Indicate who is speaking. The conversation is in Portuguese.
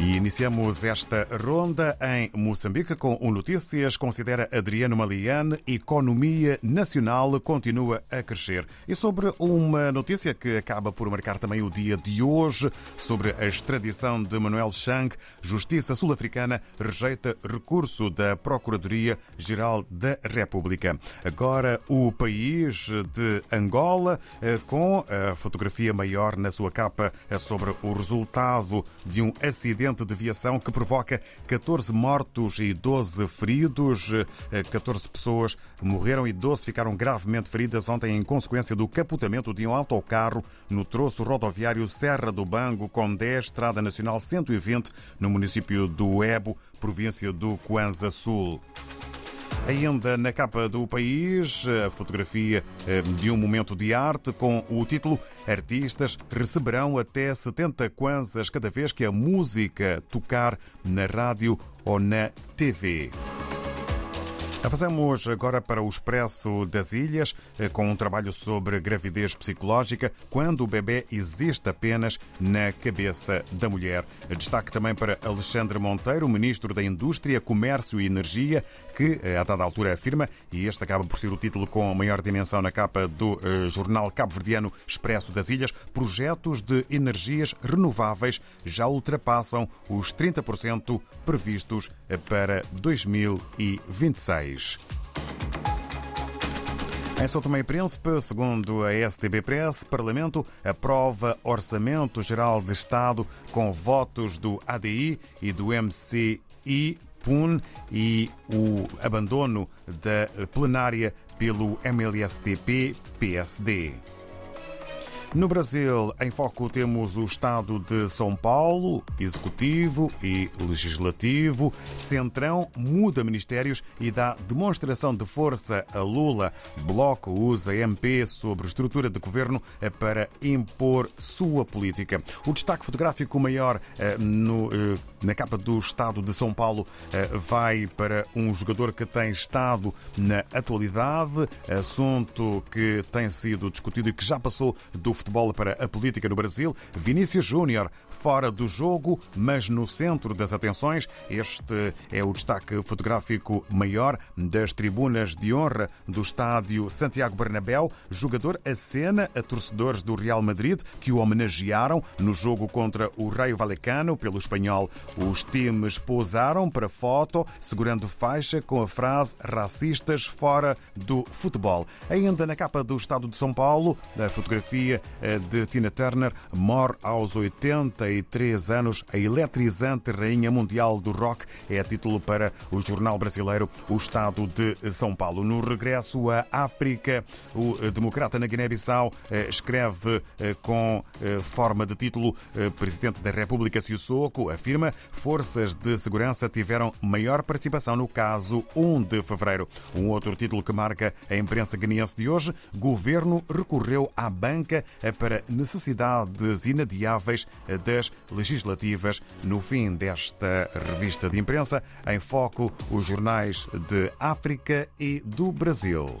Speaker 1: E iniciamos esta ronda em Moçambique com o Notícias. Considera Adriano Maliane, economia nacional continua a crescer. E sobre uma notícia que acaba por marcar também o dia de hoje, sobre a extradição de Manuel Chang, Justiça Sul-Africana rejeita recurso da Procuradoria-Geral da República. Agora o país de Angola, eh, com a fotografia maior na sua capa é sobre o resultado de um acidente acidente de viação que provoca 14 mortos e 12 feridos. 14 pessoas morreram e 12 ficaram gravemente feridas ontem em consequência do capotamento de um autocarro no troço rodoviário Serra do Bango, com 10, Estrada Nacional 120, no município do Ebo, província do Kwanza Sul. Ainda na capa do país, a fotografia eh, de um momento de arte com o título Artistas receberão até 70 kwanzas cada vez que a música tocar na rádio ou na TV. Avançamos agora para o Expresso das Ilhas, eh, com um trabalho sobre gravidez psicológica quando o bebê existe apenas na cabeça da mulher. Destaque também para Alexandre Monteiro, ministro da Indústria, Comércio e Energia, que eh, a dada altura afirma, e este acaba por ser o título com maior dimensão na capa do eh, jornal cabo-verdiano Expresso das Ilhas, projetos de energias renováveis já ultrapassam os 30% previstos para 2026 país. Em São Tomé e Príncipe, segundo a STB Press, Parlamento aprova Orçamento Geral de Estado com votos do ADI e do MCI PUN e o abandono da plenária pelo MLSTP-PSD. No Brasil, em foco temos o Estado de São Paulo, Executivo e Legislativo. Centrão muda ministérios e dá demonstração de força a Lula. Bloco usa MP sobre estrutura de governo para impor sua política. O destaque fotográfico maior eh, no, eh, na capa do Estado de São Paulo eh, vai para um jogador que tem estado na atualidade, assunto que tem sido discutido e que já passou do futebol para a política no Brasil. Vinícius Júnior, fora do jogo, mas no centro das atenções. Este é o destaque fotográfico maior das tribunas de honra do estádio Santiago Bernabéu. Jogador acena a torcedores do Real Madrid que o homenagearam no jogo contra o Raio Valecano pelo espanhol. Os times pousaram para foto, segurando faixa com a frase racistas fora do futebol. Ainda na capa do Estado de São Paulo, a fotografia de Tina Turner, morre aos 83 anos, a eletrizante rainha mundial do rock, é título para o jornal brasileiro O Estado de São Paulo. No regresso à África, o democrata na Guiné-Bissau eh, escreve eh, com forma de título Presidente da República Sissoko afirma forças de segurança tiveram maior participação no caso 1 de fevereiro. Um outro título que marca a imprensa guineense de hoje, governo recorreu à banca para necessidades inadiáveis das legislativas. No fim desta revista de imprensa, em foco os jornais de África e do Brasil.